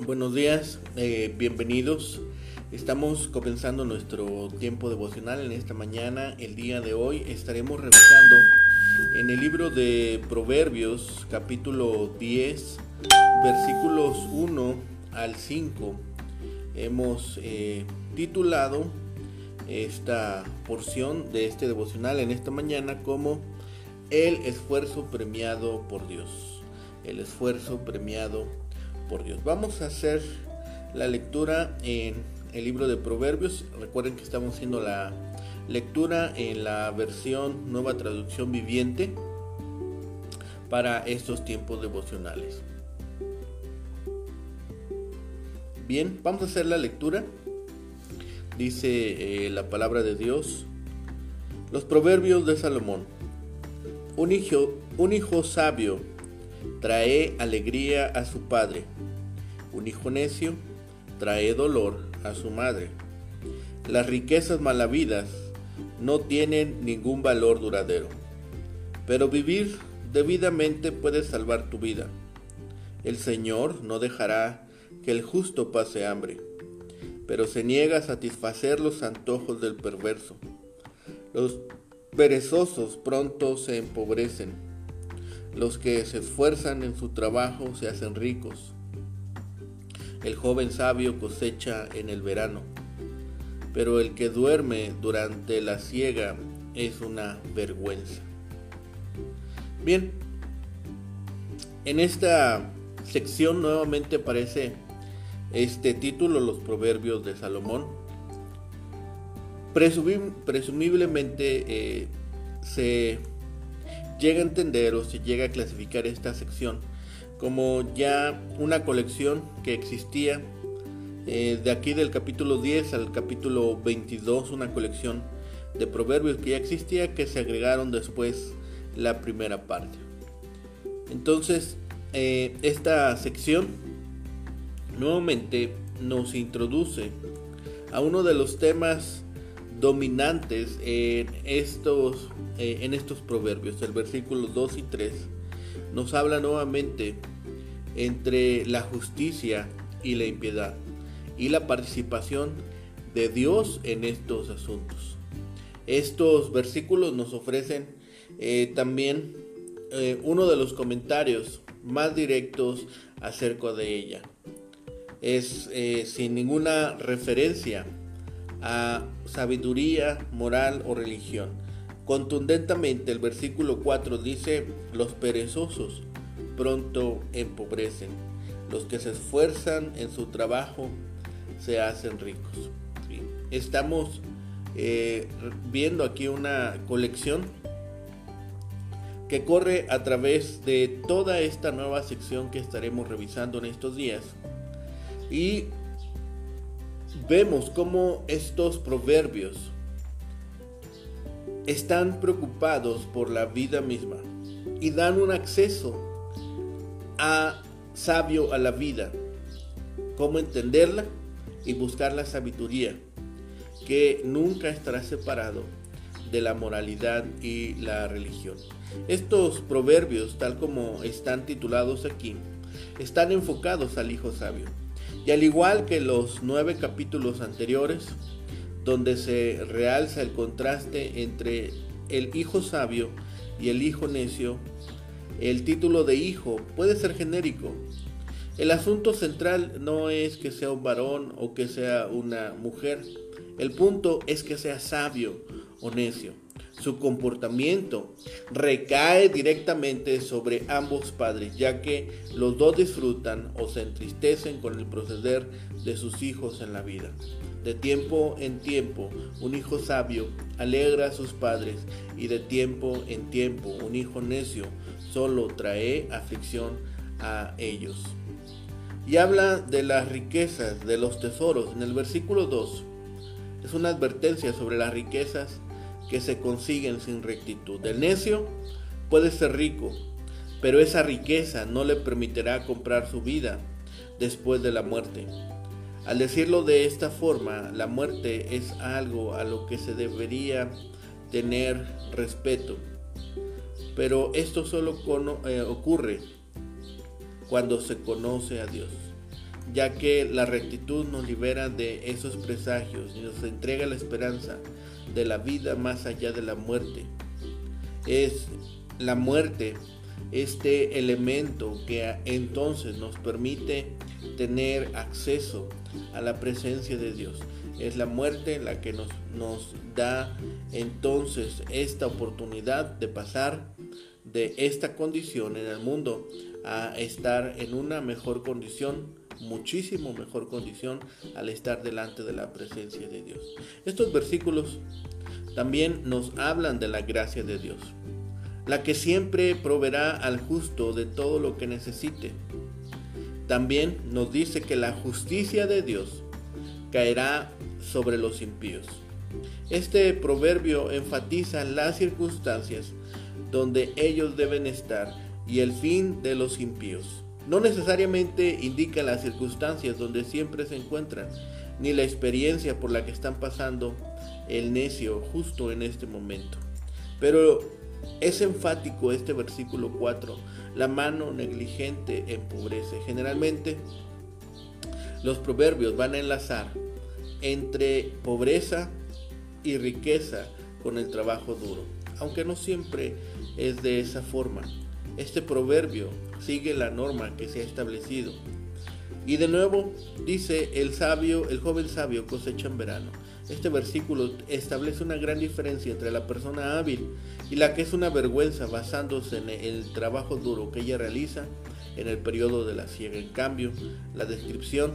buenos días, eh, bienvenidos. Estamos comenzando nuestro tiempo devocional en esta mañana. El día de hoy estaremos revisando en el libro de Proverbios capítulo 10 versículos 1 al 5. Hemos eh, titulado esta porción de este devocional en esta mañana como el esfuerzo premiado por Dios. El esfuerzo premiado por Dios. Vamos a hacer la lectura en el libro de Proverbios. Recuerden que estamos haciendo la lectura en la versión nueva traducción viviente para estos tiempos devocionales. Bien, vamos a hacer la lectura. Dice eh, la palabra de Dios. Los proverbios de Salomón. Un hijo, un hijo sabio trae alegría a su padre. Un hijo necio trae dolor a su madre. Las riquezas malavidas no tienen ningún valor duradero, pero vivir debidamente puede salvar tu vida. El Señor no dejará que el justo pase hambre, pero se niega a satisfacer los antojos del perverso. Los perezosos pronto se empobrecen. Los que se esfuerzan en su trabajo se hacen ricos. El joven sabio cosecha en el verano, pero el que duerme durante la siega es una vergüenza. Bien, en esta sección nuevamente aparece este título, los proverbios de Salomón. presumiblemente eh, se llega a entender o se llega a clasificar esta sección como ya una colección que existía eh, de aquí del capítulo 10 al capítulo 22, una colección de proverbios que ya existía que se agregaron después la primera parte. Entonces, eh, esta sección nuevamente nos introduce a uno de los temas dominantes en estos, eh, en estos proverbios, el versículo 2 y 3 nos habla nuevamente entre la justicia y la impiedad y la participación de Dios en estos asuntos. Estos versículos nos ofrecen eh, también eh, uno de los comentarios más directos acerca de ella. Es sin ninguna referencia a sabiduría, moral o religión Contundentemente el versículo 4 dice, los perezosos pronto empobrecen, los que se esfuerzan en su trabajo se hacen ricos. Estamos eh, viendo aquí una colección que corre a través de toda esta nueva sección que estaremos revisando en estos días. Y vemos cómo estos proverbios están preocupados por la vida misma y dan un acceso a sabio a la vida, cómo entenderla y buscar la sabiduría que nunca estará separado de la moralidad y la religión. Estos proverbios, tal como están titulados aquí, están enfocados al Hijo Sabio. Y al igual que los nueve capítulos anteriores, donde se realza el contraste entre el hijo sabio y el hijo necio, el título de hijo puede ser genérico. El asunto central no es que sea un varón o que sea una mujer. El punto es que sea sabio o necio. Su comportamiento recae directamente sobre ambos padres, ya que los dos disfrutan o se entristecen con el proceder de sus hijos en la vida. De tiempo en tiempo, un hijo sabio alegra a sus padres y de tiempo en tiempo, un hijo necio solo trae aflicción a ellos. Y habla de las riquezas, de los tesoros. En el versículo 2 es una advertencia sobre las riquezas que se consiguen sin rectitud. El necio puede ser rico, pero esa riqueza no le permitirá comprar su vida después de la muerte. Al decirlo de esta forma, la muerte es algo a lo que se debería tener respeto. Pero esto solo eh, ocurre cuando se conoce a Dios. ya que la rectitud nos libera de esos presagios y nos entrega la esperanza de la vida más allá de la muerte. Es la muerte este elemento que entonces nos permite tener acceso a la presencia de Dios. Es la muerte la que nos, nos da entonces esta oportunidad de pasar de esta condición en el mundo a estar en una mejor condición, muchísimo mejor condición al estar delante de la presencia de Dios. Estos versículos también nos hablan de la gracia de Dios, la que siempre proveerá al justo de todo lo que necesite. También nos dice que la justicia de Dios caerá sobre los impíos. Este proverbio enfatiza las circunstancias donde ellos deben estar y el fin de los impíos. No necesariamente indica las circunstancias donde siempre se encuentran, ni la experiencia por la que están pasando el necio justo en este momento. Pero es enfático este versículo 4. La mano negligente empobrece. Generalmente los proverbios van a enlazar entre pobreza y riqueza con el trabajo duro, aunque no siempre es de esa forma. Este proverbio sigue la norma que se ha establecido. Y de nuevo dice el sabio, el joven sabio cosecha en verano. Este versículo establece una gran diferencia entre la persona hábil y la que es una vergüenza basándose en el trabajo duro que ella realiza en el periodo de la siega. En cambio, la descripción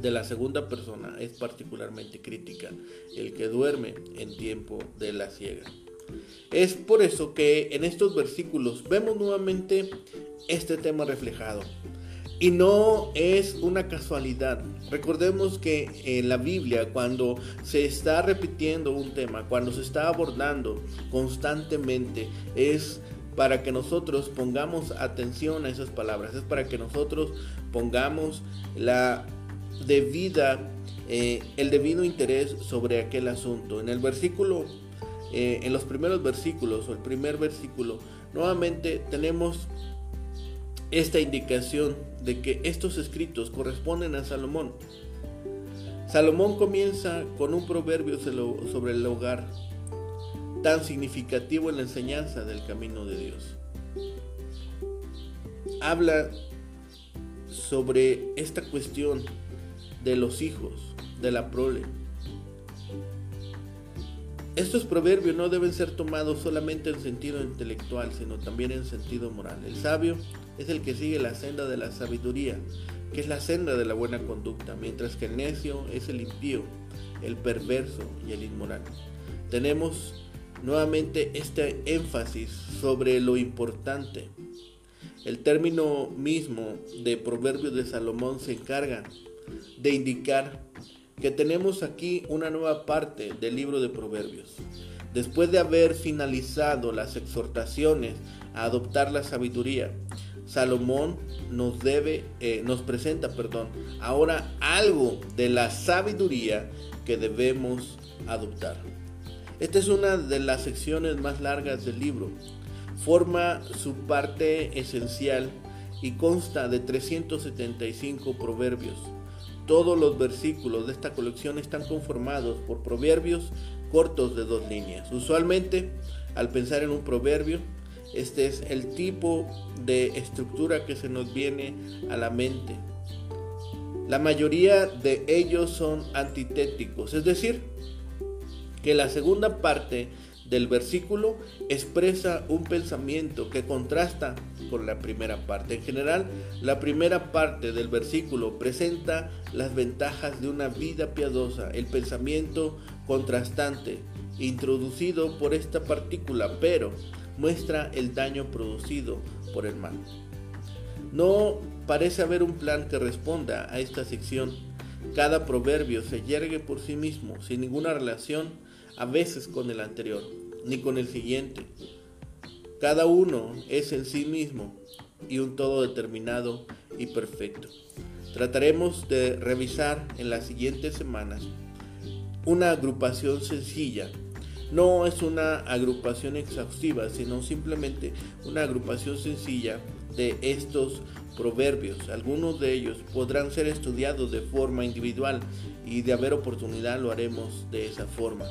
de la segunda persona es particularmente crítica, el que duerme en tiempo de la siega. Es por eso que en estos versículos vemos nuevamente este tema reflejado. Y no es una casualidad. Recordemos que en la Biblia, cuando se está repitiendo un tema, cuando se está abordando constantemente, es para que nosotros pongamos atención a esas palabras, es para que nosotros pongamos la debida, eh, el debido interés sobre aquel asunto. En el versículo, eh, en los primeros versículos o el primer versículo, nuevamente tenemos esta indicación de que estos escritos corresponden a Salomón. Salomón comienza con un proverbio sobre el hogar tan significativo en la enseñanza del camino de Dios. Habla sobre esta cuestión de los hijos, de la prole. Estos proverbios no deben ser tomados solamente en sentido intelectual, sino también en sentido moral. El sabio es el que sigue la senda de la sabiduría, que es la senda de la buena conducta, mientras que el necio es el impío, el perverso y el inmoral. Tenemos nuevamente este énfasis sobre lo importante. El término mismo de Proverbios de Salomón se encarga de indicar que tenemos aquí una nueva parte del libro de Proverbios. Después de haber finalizado las exhortaciones a adoptar la sabiduría, Salomón nos debe, eh, nos presenta, perdón, ahora algo de la sabiduría que debemos adoptar. Esta es una de las secciones más largas del libro. Forma su parte esencial y consta de 375 proverbios. Todos los versículos de esta colección están conformados por proverbios cortos de dos líneas. Usualmente, al pensar en un proverbio, este es el tipo de estructura que se nos viene a la mente. La mayoría de ellos son antitéticos, es decir, que la segunda parte del versículo expresa un pensamiento que contrasta con la primera parte. En general, la primera parte del versículo presenta las ventajas de una vida piadosa, el pensamiento contrastante introducido por esta partícula, pero muestra el daño producido por el mal. No parece haber un plan que responda a esta sección. Cada proverbio se yergue por sí mismo, sin ninguna relación a veces con el anterior, ni con el siguiente. Cada uno es en sí mismo y un todo determinado y perfecto. Trataremos de revisar en las siguientes semanas una agrupación sencilla no es una agrupación exhaustiva, sino simplemente una agrupación sencilla de estos proverbios. Algunos de ellos podrán ser estudiados de forma individual y de haber oportunidad lo haremos de esa forma.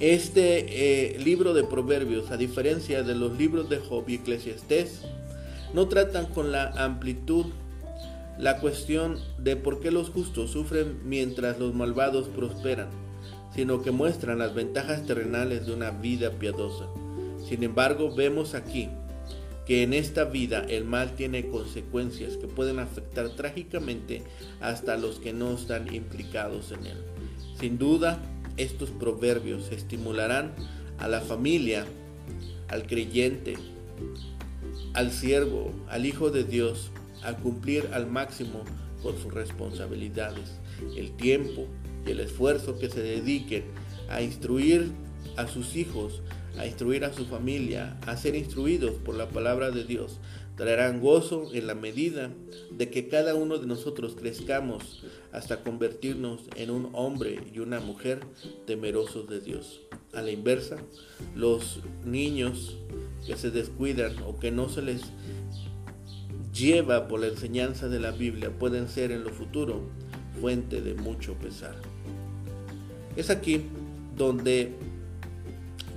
Este eh, libro de proverbios, a diferencia de los libros de Job y Eclesiastés, no tratan con la amplitud la cuestión de por qué los justos sufren mientras los malvados prosperan, sino que muestran las ventajas terrenales de una vida piadosa. Sin embargo, vemos aquí que en esta vida el mal tiene consecuencias que pueden afectar trágicamente hasta los que no están implicados en él. Sin duda, estos proverbios estimularán a la familia, al creyente, al siervo, al Hijo de Dios, a cumplir al máximo con sus responsabilidades, el tiempo y el esfuerzo que se dediquen a instruir a sus hijos, a instruir a su familia, a ser instruidos por la palabra de Dios, traerán gozo en la medida de que cada uno de nosotros crezcamos hasta convertirnos en un hombre y una mujer temerosos de Dios. A la inversa, los niños que se descuidan o que no se les lleva por la enseñanza de la Biblia pueden ser en lo futuro fuente de mucho pesar. Es aquí donde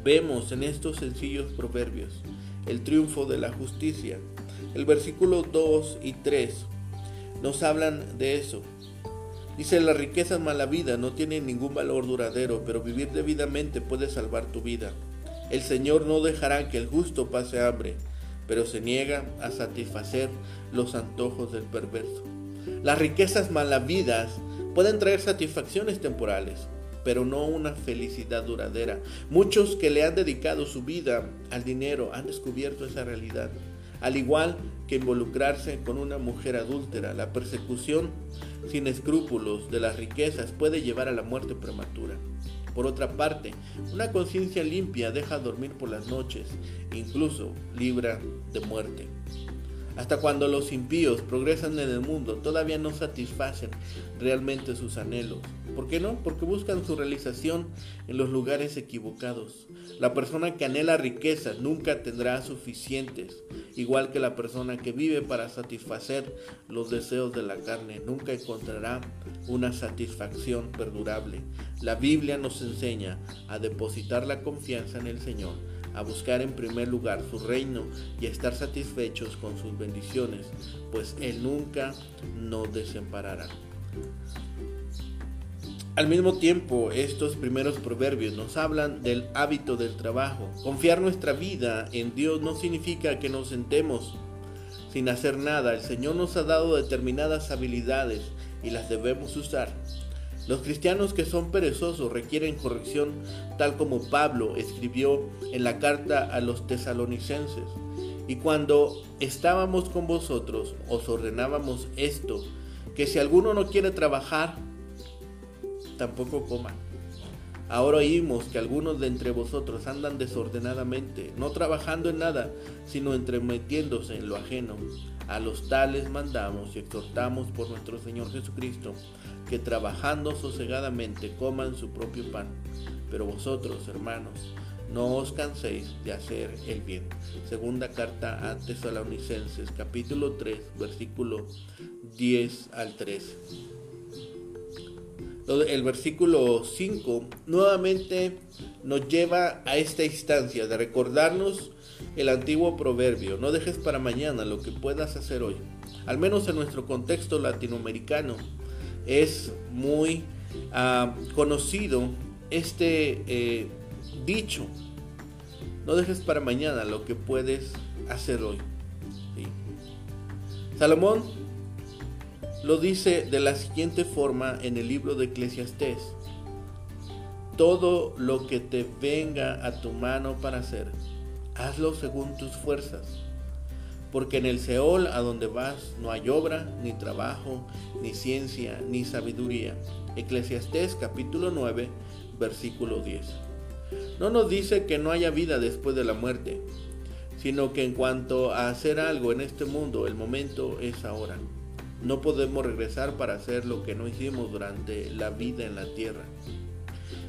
vemos en estos sencillos proverbios el triunfo de la justicia. El versículo 2 y 3 nos hablan de eso. Dice, la riqueza mala vida no tiene ningún valor duradero, pero vivir debidamente puede salvar tu vida. El Señor no dejará que el justo pase hambre, pero se niega a satisfacer los antojos del perverso. Las riquezas malavidas pueden traer satisfacciones temporales, pero no una felicidad duradera. Muchos que le han dedicado su vida al dinero han descubierto esa realidad. Al igual que involucrarse con una mujer adúltera, la persecución sin escrúpulos de las riquezas puede llevar a la muerte prematura. Por otra parte, una conciencia limpia deja dormir por las noches, incluso libra de muerte. Hasta cuando los impíos progresan en el mundo, todavía no satisfacen realmente sus anhelos. ¿Por qué no? Porque buscan su realización en los lugares equivocados. La persona que anhela riquezas nunca tendrá suficientes, igual que la persona que vive para satisfacer los deseos de la carne nunca encontrará una satisfacción perdurable. La Biblia nos enseña a depositar la confianza en el Señor a buscar en primer lugar su reino y a estar satisfechos con sus bendiciones, pues Él nunca nos desamparará. Al mismo tiempo, estos primeros proverbios nos hablan del hábito del trabajo. Confiar nuestra vida en Dios no significa que nos sentemos sin hacer nada. El Señor nos ha dado determinadas habilidades y las debemos usar. Los cristianos que son perezosos requieren corrección, tal como Pablo escribió en la carta a los tesalonicenses. Y cuando estábamos con vosotros, os ordenábamos esto, que si alguno no quiere trabajar, tampoco coma. Ahora oímos que algunos de entre vosotros andan desordenadamente, no trabajando en nada, sino entremetiéndose en lo ajeno. A los tales mandamos y exhortamos por nuestro Señor Jesucristo que trabajando sosegadamente coman su propio pan. Pero vosotros, hermanos, no os canséis de hacer el bien. Segunda carta a Tesalonicenses, capítulo 3, versículo 10 al 13. El versículo 5 nuevamente nos lleva a esta instancia de recordarnos el antiguo proverbio, no dejes para mañana lo que puedas hacer hoy. Al menos en nuestro contexto latinoamericano, es muy ah, conocido este eh, dicho. No dejes para mañana lo que puedes hacer hoy. Salomón lo dice de la siguiente forma en el libro de Eclesiastés. Todo lo que te venga a tu mano para hacer, hazlo según tus fuerzas porque en el Seol a donde vas no hay obra, ni trabajo, ni ciencia, ni sabiduría. Eclesiastés capítulo 9, versículo 10. No nos dice que no haya vida después de la muerte, sino que en cuanto a hacer algo en este mundo, el momento es ahora. No podemos regresar para hacer lo que no hicimos durante la vida en la tierra.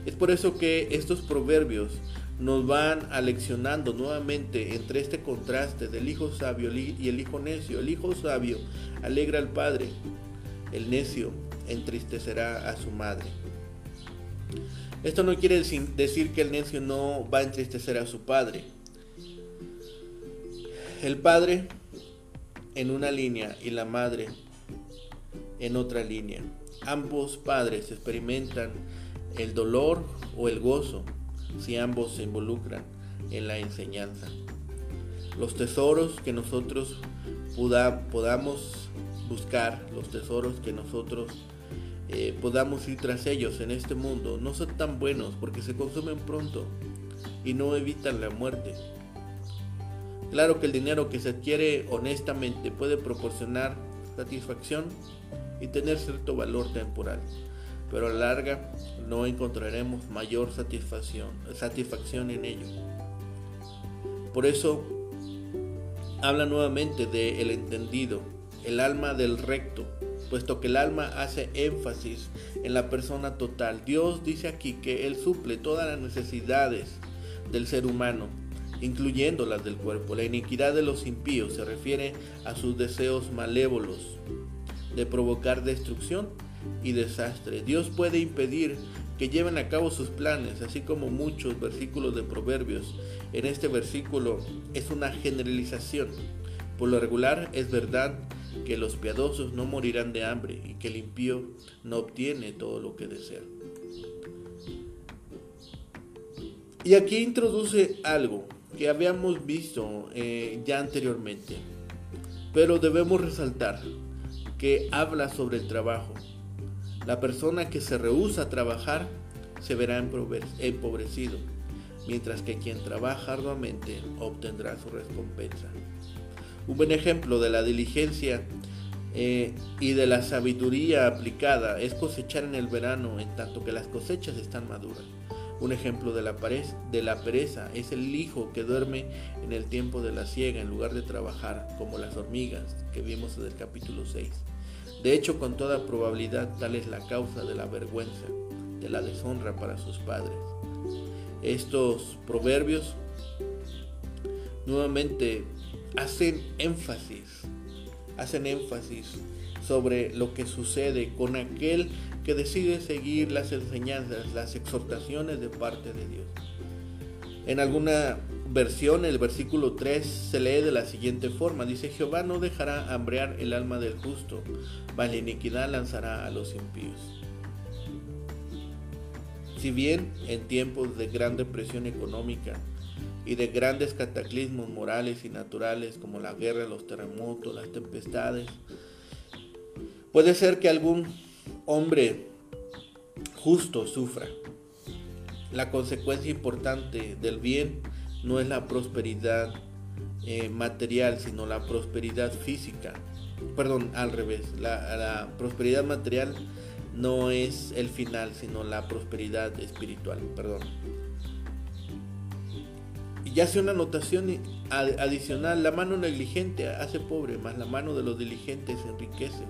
Es por eso que estos proverbios nos van aleccionando nuevamente entre este contraste del hijo sabio y el hijo necio. El hijo sabio alegra al padre, el necio entristecerá a su madre. Esto no quiere decir que el necio no va a entristecer a su padre. El padre en una línea y la madre en otra línea. Ambos padres experimentan el dolor o el gozo si ambos se involucran en la enseñanza. Los tesoros que nosotros podamos buscar, los tesoros que nosotros eh, podamos ir tras ellos en este mundo, no son tan buenos porque se consumen pronto y no evitan la muerte. Claro que el dinero que se adquiere honestamente puede proporcionar satisfacción y tener cierto valor temporal, pero a la larga no encontraremos mayor satisfacción, satisfacción en ello. Por eso habla nuevamente de el entendido, el alma del recto, puesto que el alma hace énfasis en la persona total. Dios dice aquí que Él suple todas las necesidades del ser humano incluyendo las del cuerpo. La iniquidad de los impíos se refiere a sus deseos malévolos de provocar destrucción y desastre. Dios puede impedir que lleven a cabo sus planes, así como muchos versículos de Proverbios. En este versículo es una generalización. Por lo regular es verdad que los piadosos no morirán de hambre y que el impío no obtiene todo lo que desea. Y aquí introduce algo que habíamos visto eh, ya anteriormente, pero debemos resaltar que habla sobre el trabajo. La persona que se rehúsa a trabajar se verá empobrecido, mientras que quien trabaja arduamente obtendrá su recompensa. Un buen ejemplo de la diligencia eh, y de la sabiduría aplicada es cosechar en el verano en tanto que las cosechas están maduras. Un ejemplo de la, de la pereza es el hijo que duerme en el tiempo de la siega en lugar de trabajar como las hormigas que vimos en el capítulo 6. De hecho, con toda probabilidad tal es la causa de la vergüenza, de la deshonra para sus padres. Estos proverbios nuevamente hacen énfasis, hacen énfasis sobre lo que sucede con aquel que decide seguir las enseñanzas, las exhortaciones de parte de Dios. En alguna versión, el versículo 3 se lee de la siguiente forma. Dice, Jehová no dejará hambrear el alma del justo, mas la iniquidad lanzará a los impíos. Si bien en tiempos de gran depresión económica y de grandes cataclismos morales y naturales como la guerra, los terremotos, las tempestades, puede ser que algún hombre justo sufra. La consecuencia importante del bien no es la prosperidad eh, material, sino la prosperidad física. Perdón, al revés. La, prosperidad material no es el final, sino la prosperidad espiritual. Perdón. Y hace una anotación adicional. La mano negligente hace pobre, más la mano de los diligentes enriquece.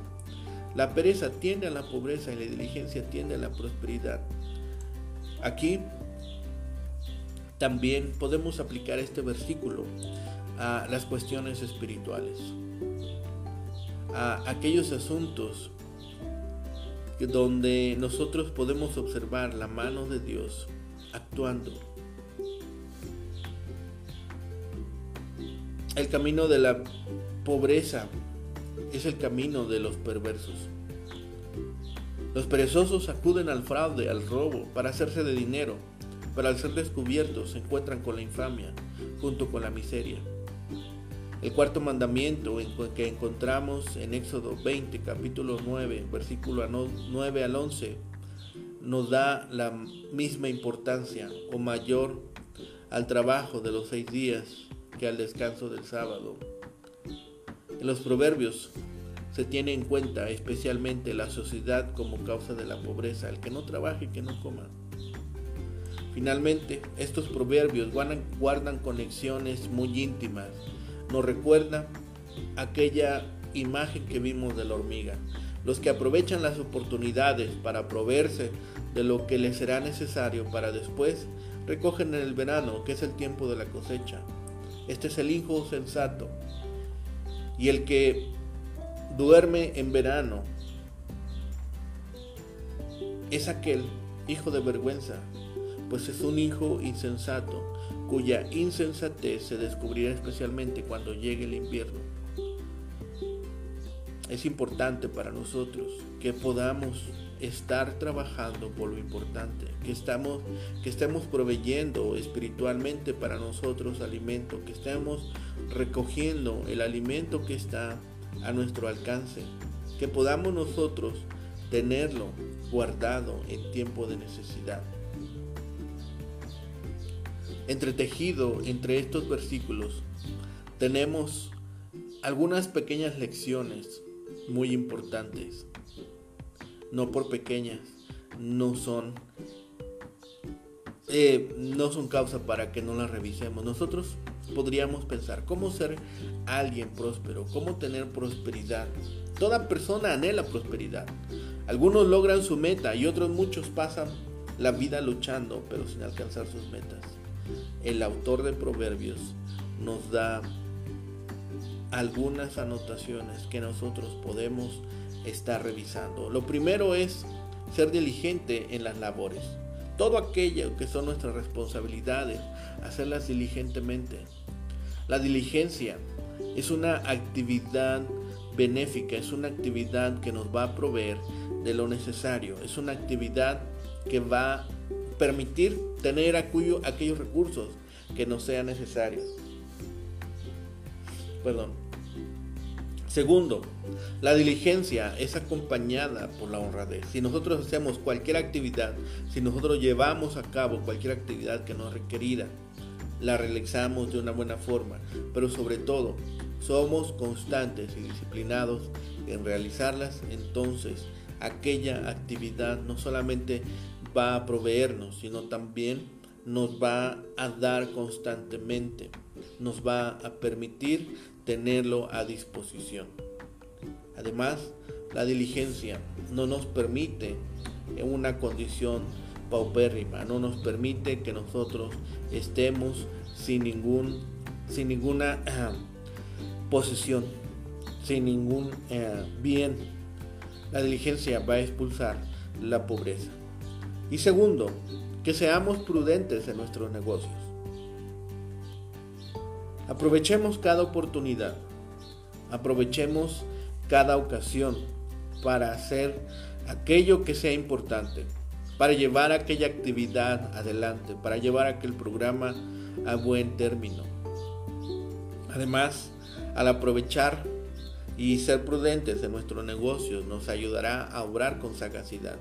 La pereza tiende a la pobreza y la diligencia tiende a la prosperidad. Aquí también podemos aplicar este versículo a las cuestiones espirituales, a aquellos asuntos donde nosotros podemos observar la mano de Dios actuando. El camino de la pobreza es el camino de los perversos. Los perezosos acuden al fraude, al robo, para hacerse de dinero, pero al ser descubiertos se encuentran con la infamia, junto con la miseria. El cuarto mandamiento que encontramos en Éxodo 20, capítulo 9, versículo 9 al 11, nos da la misma importancia o mayor al trabajo de los seis días que al descanso del sábado. En los proverbios se tiene en cuenta especialmente la sociedad como causa de la pobreza, el que no trabaje que no coma. Finalmente, estos proverbios guardan, conexiones muy íntimas. Nos recuerda aquella imagen que vimos de la hormiga. Los que aprovechan las oportunidades para proveerse de lo que les será necesario para después recogen en el verano, que es el tiempo de la cosecha. Este es el hijo sensato. Y el que duerme en verano es aquel hijo de vergüenza, pues es un hijo insensato, cuya insensatez se descubrirá especialmente cuando llegue el invierno. Es importante para nosotros que podamos estar trabajando por lo importante, que, estamos, que estemos proveyendo espiritualmente para nosotros alimento, que estemos recogiendo el alimento que está a nuestro alcance, que podamos nosotros tenerlo guardado en tiempo de necesidad. Entretejido entre estos versículos tenemos algunas pequeñas lecciones muy importantes. No por pequeñas, no son eh, no son causa para que no las revisemos. Nosotros podríamos pensar cómo ser alguien próspero, cómo tener prosperidad. Toda persona anhela prosperidad. Algunos logran su meta y otros muchos pasan la vida luchando pero sin alcanzar sus metas. El autor de Proverbios nos da algunas anotaciones que nosotros podemos estar revisando. Lo primero es ser diligente en las labores. Todo aquello que son nuestras responsabilidades, hacerlas diligentemente. La diligencia es una actividad benéfica, es una actividad que nos va a proveer de lo necesario, es una actividad que va permitir tener aquellos recursos que nos sean necesarios. Perdón. Segundo, la diligencia es acompañada por la honradez. Si nosotros hacemos cualquier actividad, si nosotros llevamos a cabo cualquier actividad que nos requerida, la realizamos de una buena forma, pero sobre todo somos constantes y disciplinados en realizarlas, entonces aquella actividad no solamente va a proveernos, sino también nos va a dar constantemente, nos va a permitir tenerlo a disposición. Además, la diligencia no nos permite en una condición paupérrima, no nos permite que nosotros estemos sin ningún sin ninguna uh, posesión, sin ningún eh, bien. La diligencia va a expulsar la pobreza. Y segundo, que seamos prudentes en nuestros negocios. Aprovechemos cada oportunidad, aprovechemos cada ocasión para hacer aquello que sea importante, para llevar aquella actividad adelante, para llevar aquel programa a buen término. Además, al aprovechar y ser prudentes en nuestros negocios nos ayudará a obrar con sagacidad.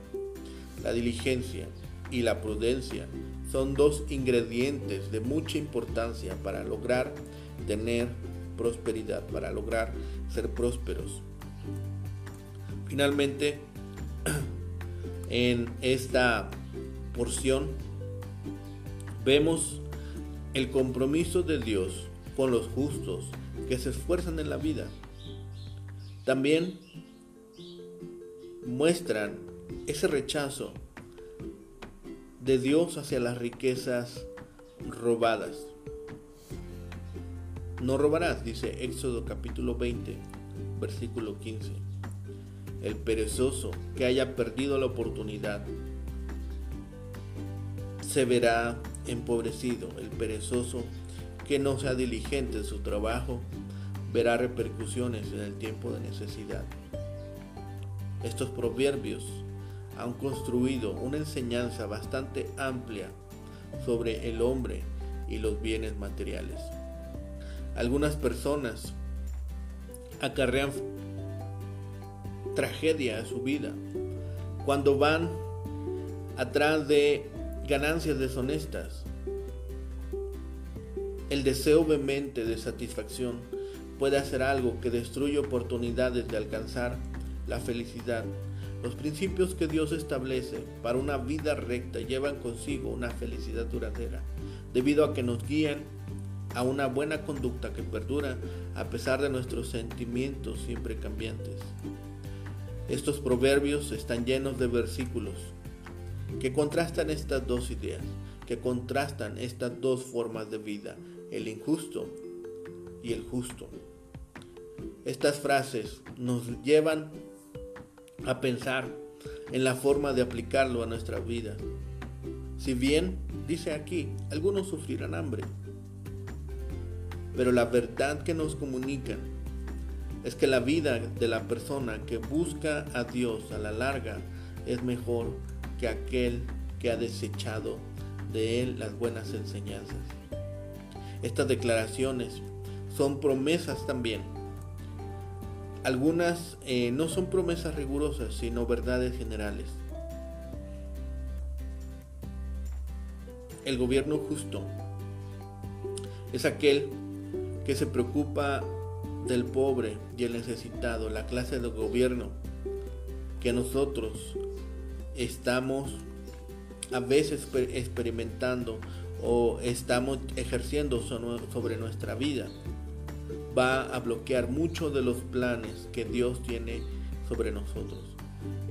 La diligencia y la prudencia son dos ingredientes de mucha importancia para lograr tener prosperidad, para lograr ser prósperos. Finalmente, en esta porción vemos el compromiso de Dios con los justos que se esfuerzan en la vida. También muestran ese rechazo de Dios hacia las riquezas robadas. No robarás, dice Éxodo capítulo 20, versículo 15. El perezoso que haya perdido la oportunidad se verá empobrecido. El perezoso que no sea diligente en su trabajo verá repercusiones en el tiempo de necesidad. Estos proverbios han construido una enseñanza bastante amplia sobre el hombre y los bienes materiales. Algunas personas acarrean tragedia a su vida cuando van atrás de ganancias deshonestas. El deseo vehemente de satisfacción puede hacer algo que destruye oportunidades de alcanzar la felicidad. Los principios que Dios establece para una vida recta llevan consigo una felicidad duradera, debido a que nos guían a una buena conducta que perdura a pesar de nuestros sentimientos siempre cambiantes. Estos proverbios están llenos de versículos que contrastan estas dos ideas, que contrastan estas dos formas de vida, el injusto y el justo. Estas frases nos llevan a pensar en la forma de aplicarlo a nuestra vida. Si bien, dice aquí, algunos sufrirán hambre, pero la verdad que nos comunican es que la vida de la persona que busca a Dios a la larga es mejor que aquel que ha desechado de él las buenas enseñanzas. Estas declaraciones son promesas también. Algunas eh, no son promesas rigurosas, sino verdades generales. El gobierno justo es aquel que se preocupa del pobre y el necesitado, la clase de gobierno que nosotros estamos a veces experimentando o estamos ejerciendo sobre nuestra vida va a bloquear muchos de los planes que Dios tiene sobre nosotros.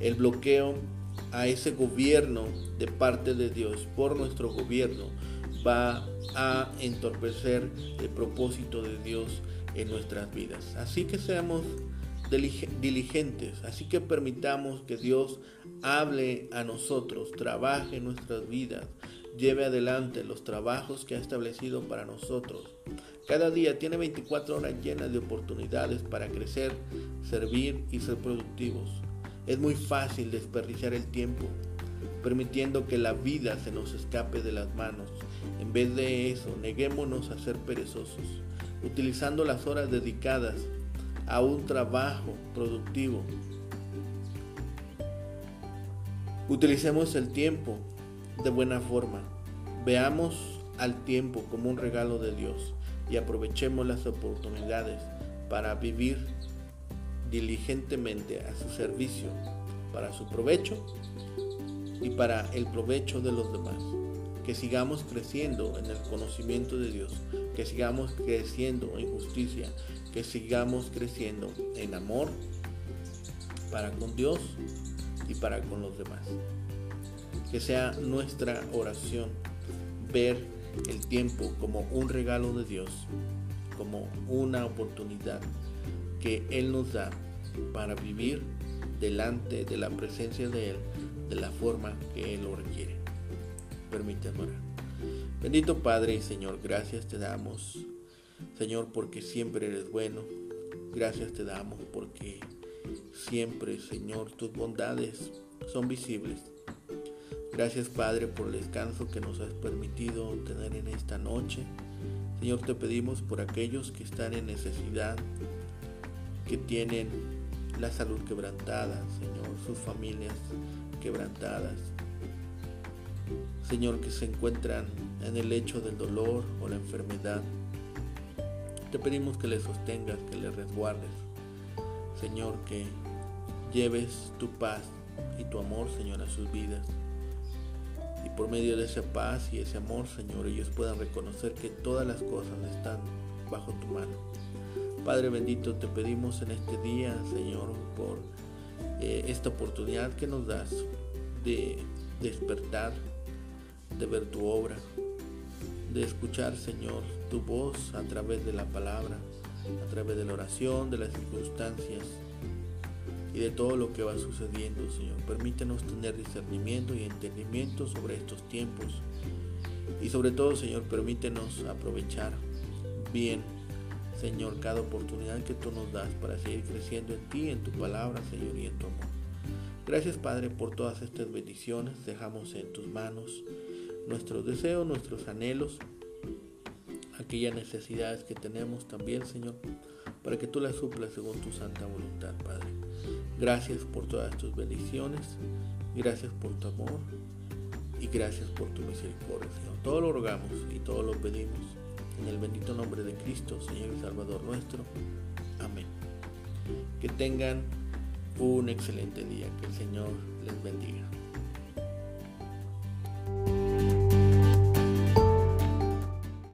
El bloqueo a ese gobierno de parte de Dios por nuestro gobierno va a entorpecer el propósito de Dios en nuestras vidas. Así que seamos diligentes, así que permitamos que Dios hable a nosotros, trabaje en nuestras vidas, lleve adelante los trabajos que ha establecido para nosotros. Cada día tiene 24 horas llenas de oportunidades para crecer, servir y ser productivos. Es muy fácil desperdiciar el tiempo, permitiendo que la vida se nos escape de las manos. En vez de eso, neguémonos a ser perezosos, utilizando las horas dedicadas a un trabajo productivo. Utilicemos el tiempo de buena forma. Veamos al tiempo como un regalo de Dios y aprovechemos las oportunidades para vivir diligentemente a su servicio, para su provecho y para el provecho de los demás. Que sigamos creciendo en el conocimiento de Dios, que sigamos creciendo en justicia, que sigamos creciendo en amor para con Dios y para con los demás. Que sea nuestra oración ver el tiempo como un regalo de Dios, como una oportunidad que Él nos da para vivir delante de la presencia de Él de la forma que Él lo requiere. Permítame orar. Bendito Padre y Señor, gracias te damos, Señor, porque siempre eres bueno. Gracias te damos porque siempre, Señor, tus bondades son visibles. Gracias Padre por el descanso que nos has permitido tener en esta noche. Señor, te pedimos por aquellos que están en necesidad, que tienen la salud quebrantada, Señor, sus familias quebrantadas. Señor, que se encuentran en el lecho del dolor o la enfermedad. Te pedimos que les sostengas, que les resguardes. Señor, que lleves tu paz y tu amor, Señor, a sus vidas y por medio de esa paz y ese amor, Señor, ellos puedan reconocer que todas las cosas están bajo tu mano. Padre bendito, te pedimos en este día, Señor, por eh, esta oportunidad que nos das de despertar, de ver tu obra, de escuchar, Señor, tu voz a través de la palabra, a través de la oración, de las circunstancias y de todo lo que va sucediendo, Señor. Permítenos tener discernimiento y entendimiento sobre estos tiempos. Y sobre todo, Señor, permítenos aprovechar bien, Señor, cada oportunidad que tú nos das para seguir creciendo en ti, en tu palabra, Señor, y en tu amor. Gracias, Padre, por todas estas bendiciones. Dejamos en tus manos nuestros deseos, nuestros anhelos, aquellas necesidades que tenemos también, Señor, para que tú las suplas según tu santa voluntad, Padre. Gracias por todas tus bendiciones, gracias por tu amor y gracias por tu misericordia. Todo lo rogamos y todo lo pedimos en el bendito nombre de Cristo, Señor y Salvador nuestro. Amén. Que tengan un excelente día, que el Señor les bendiga.